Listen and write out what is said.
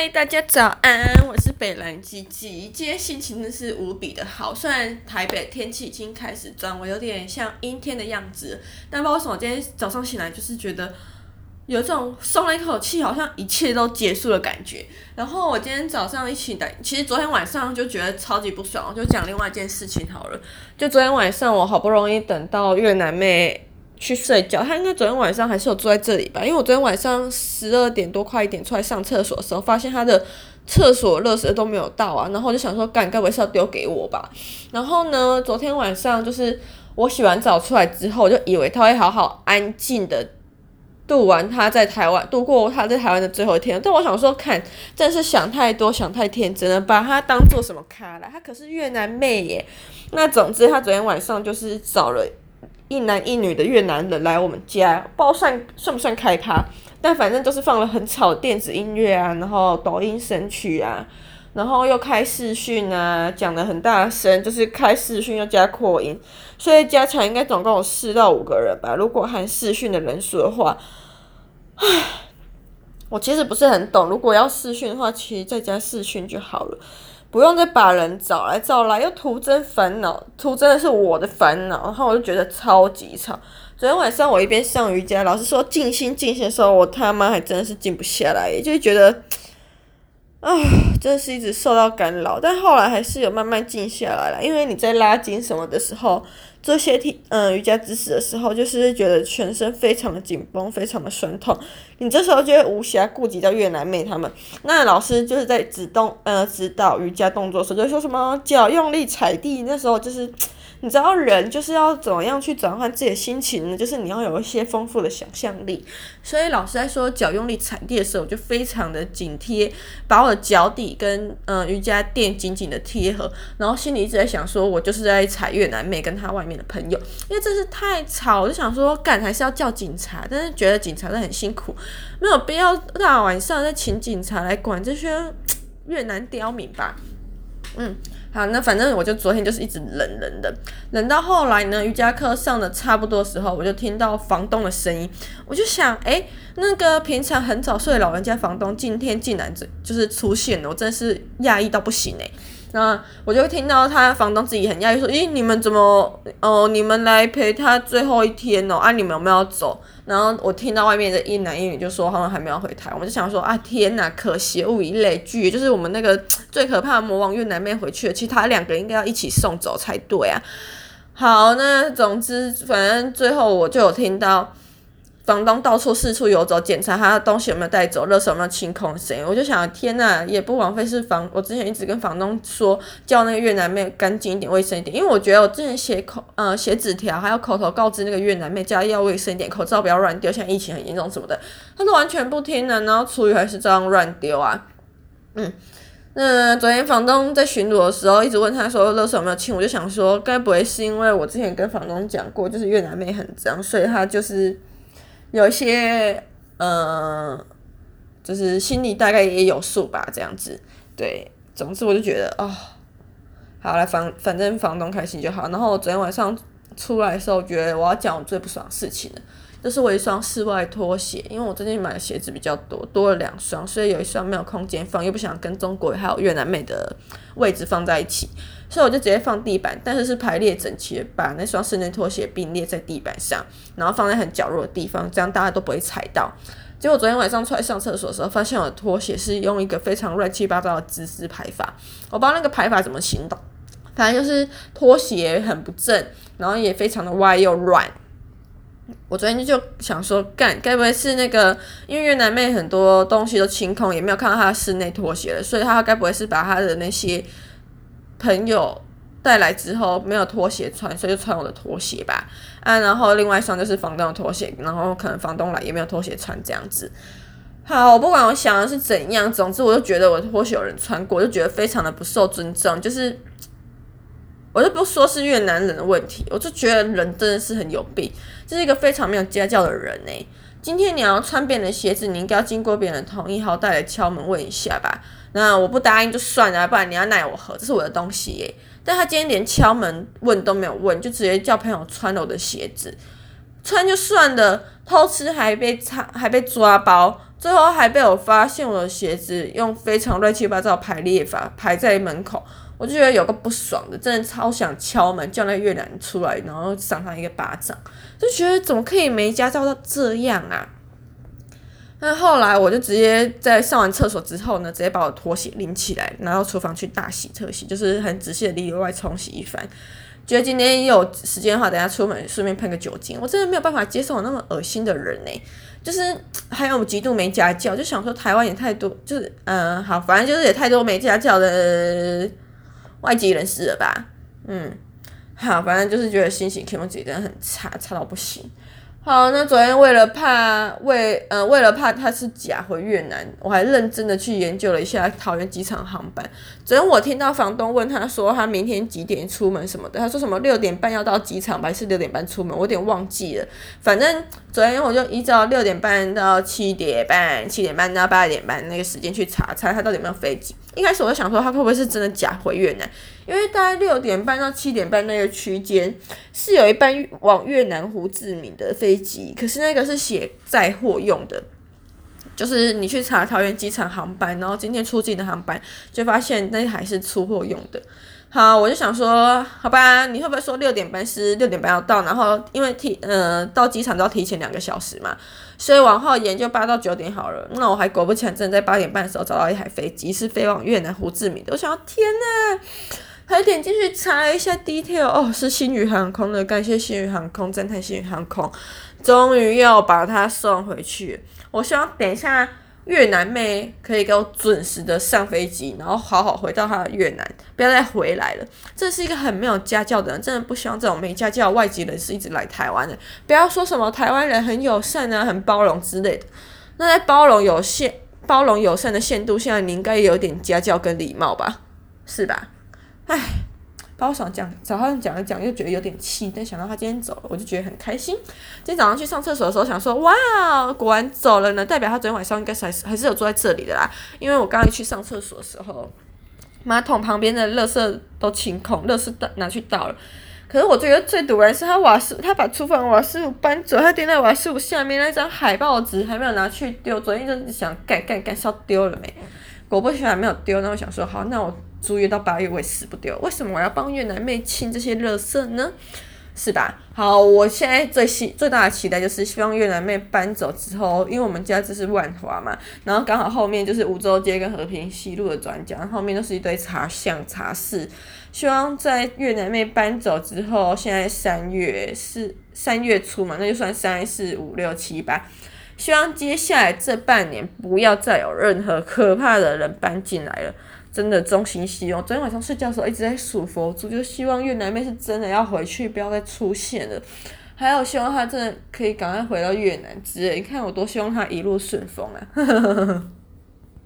嗨，大家早安，我是北兰吉吉。今天心情真是无比的好，虽然台北天气已经开始转为有点像阴天的样子，但不知道为什么，今天早上醒来就是觉得有这种松了一口气，好像一切都结束的感觉。然后我今天早上一起来，其实昨天晚上就觉得超级不爽，我就讲另外一件事情好了。就昨天晚上，我好不容易等到越南妹。去睡觉，他应该昨天晚上还是有坐在这里吧？因为我昨天晚上十二点多快一点出来上厕所的时候，发现他的厕所热水都没有倒啊，然后我就想说，干，该不会是要丢给我吧？然后呢，昨天晚上就是我洗完澡出来之后，我就以为他会好好安静的度完他在台湾度过他在台湾的最后一天，但我想说，看，真是想太多，想太天真了，把他当做什么咖了？他可是越南妹耶。那总之，他昨天晚上就是找了。一男一女的越南人来我们家，不知道算算不算开趴，但反正都是放了很吵的电子音乐啊，然后抖音神曲啊，然后又开视讯啊，讲的很大声，就是开视讯又加扩音，所以加起来应该总共有四到五个人吧。如果含视讯的人数的话，唉，我其实不是很懂，如果要视讯的话，其实在家视讯就好了。不用再把人找来找来，又徒增烦恼，徒增的是我的烦恼，然后我就觉得超级吵。昨天晚上我一边上瑜伽，老师说静心静心的时候，我他妈还真是静不下来，就觉得。啊，真的是一直受到干扰，但后来还是有慢慢静下来了。因为你在拉筋什么的时候，这些体嗯瑜伽姿势的时候，就是觉得全身非常的紧绷，非常的酸痛。你这时候就会无暇顾及到越南妹他们。那老师就是在指动呃指导瑜伽动作时，就说什么脚用力踩地，那时候就是。你知道人就是要怎么样去转换自己的心情呢？就是你要有一些丰富的想象力。所以老师在说脚用力踩地的时候，我就非常的紧贴，把我的脚底跟嗯、呃、瑜伽垫紧紧的贴合，然后心里一直在想说，我就是在踩越南妹跟她外面的朋友，因为真是太吵，我就想说干还是要叫警察，但是觉得警察都很辛苦，没有必要大晚上再请警察来管这些越南刁民吧。嗯，好，那反正我就昨天就是一直冷冷的，冷到后来呢，瑜伽课上的差不多时候，我就听到房东的声音，我就想，哎、那个平常很早睡的老人家房东，今天竟然就是出现了，我真是讶异到不行诶、那我就听到他房东自己很讶异说：“咦，你们怎么哦？你们来陪他最后一天哦？啊，你们有没有要走？”然后我听到外面的一男一女就说他们还没有回台，我就想说啊，天哪，可惜物以类聚，就是我们那个最可怕的魔王越南妹回去了，其他两个人应该要一起送走才对啊。好，那总之反正最后我就有听到。房东到处四处游走，检查他的东西有没有带走，垃圾有没有清空，谁？我就想，天呐，也不枉费是房。我之前一直跟房东说，叫那个越南妹干净一点，卫生一点，因为我觉得我之前写口呃写纸条，还有口头告知那个越南妹，家里要卫生一点，口罩不要乱丢，现在疫情很严重什么的，他都完全不听呢，然后厨余还是这样乱丢啊。嗯，那昨天房东在巡逻的时候，一直问他说垃圾有没有清，我就想说，该不会是因为我之前跟房东讲过，就是越南妹很脏，所以他就是。有一些，嗯，就是心里大概也有数吧，这样子，对，总之我就觉得，哦，好了，反反正房东开心就好。然后昨天晚上出来的时候，觉得我要讲我最不爽的事情了。这是我一双室外拖鞋，因为我最近买的鞋子比较多，多了两双，所以有一双没有空间放，又不想跟中国还有越南妹的位置放在一起，所以我就直接放地板，但是是排列整齐，把那双室内拖鞋并列在地板上，然后放在很角落的地方，这样大家都不会踩到。结果昨天晚上出来上厕所的时候，发现我的拖鞋是用一个非常乱七八糟的姿势排法，我不知道那个排法怎么行动，反正就是拖鞋很不正，然后也非常的歪又软。我昨天就想说，干，该不会是那个？因为越南妹很多东西都清空，也没有看到她的室内拖鞋了，所以她该不会是把她的那些朋友带来之后没有拖鞋穿，所以就穿我的拖鞋吧？啊，然后另外一双就是房东的拖鞋，然后可能房东来也没有拖鞋穿这样子。好，我不管我想的是怎样，总之我就觉得我的拖鞋有人穿过，我就觉得非常的不受尊重，就是。我就不说是越南人的问题，我就觉得人真的是很有病，这是一个非常没有家教的人呢。今天你要穿别人的鞋子，你应该要经过别人的同意，好歹来敲门问一下吧。那我不答应就算了，不然你要奈我何？这是我的东西耶。但他今天连敲门问都没有问，就直接叫朋友穿了我的鞋子，穿就算了，偷吃还被查，还被抓包。最后还被我发现我的鞋子用非常乱七八糟排列法排在门口，我就觉得有个不爽的，真的超想敲门叫那越南出来，然后赏他一个巴掌，就觉得怎么可以没家教到这样啊？那后来我就直接在上完厕所之后呢，直接把我拖鞋拎起来，拿到厨房去大洗特洗，就是很仔细的里里外外冲洗一番。觉得今天有时间的话，等下出门顺便喷个酒精。我真的没有办法接受我那么恶心的人呢，就是还有极度没家教，就想说台湾也太多，就是嗯、好，反正就是也太多没家教的外籍人士了吧，嗯，好，反正就是觉得心情看我自己真的很差，差到不行。好，那昨天为了怕为呃为了怕他是假回越南，我还认真的去研究了一下桃园机场航班。昨天我听到房东问他说他明天几点出门什么的，他说什么六点半要到机场，还是六点半出门？我有点忘记了。反正昨天我就依照六点半到七点半，七点半到八点半那个时间去查查他到底有没有飞机。一开始我就想说他会不会是真的假回越南，因为大概六点半到七点半那个区间是有一班往越南胡志明的飞机，可是那个是写载货用的，就是你去查桃园机场航班，然后今天出境的航班，就发现那还是出货用的。好，我就想说，好吧，你会不会说六点半是六点半要到，然后因为提呃到机场都要提前两个小时嘛，所以往后延就八到九点好了。那我还果不其然，真的在八点半的时候找到一台飞机是飞往越南胡志明的。我想要，天呐，还点进去查一下 detail，哦，是新宇航空的，感谢新宇航空，赞叹星宇航空，终于要把它送回去。我希望等一下。越南妹可以给我准时的上飞机，然后好好回到她的越南，不要再回来了。这是一个很没有家教的人，真的不希望这种没家教的外籍人士一直来台湾的。不要说什么台湾人很友善啊、很包容之类的。那在包容有限、包容友善的限度下，你应该有点家教跟礼貌吧？是吧？唉。把我想讲，早上讲一讲，又觉得有点气，但想到他今天走了，我就觉得很开心。今天早上去上厕所的时候，想说哇，果然走了呢，代表他昨天晚上应该是还是还是有坐在这里的啦。因为我刚刚去上厕所的时候，马桶旁边的垃圾都清空，垃圾拿去倒了。可是我觉得最堵人是他瓦斯，他把厨房瓦斯炉搬走，他垫在瓦斯炉下面那张海报纸还没有拿去丢，昨天就想干干干，是要丢了没？果不其然没有丢，那我想说好，那我。租约到八月，我也死不掉。为什么我要帮越南妹清这些垃圾呢？是吧？好，我现在最希最大的期待就是希望越南妹搬走之后，因为我们家这是万华嘛，然后刚好后面就是梧州街跟和平西路的转角，后面都是一堆茶巷茶室。希望在越南妹搬走之后，现在三月是三月初嘛，那就算三四五六七八。希望接下来这半年不要再有任何可怕的人搬进来了。真的衷心希望，昨天晚上睡觉的时候一直在数佛珠，就希望越南妹是真的要回去，不要再出现了。还有希望她真的可以赶快回到越南之类，你看我多希望她一路顺风啊！呵呵呵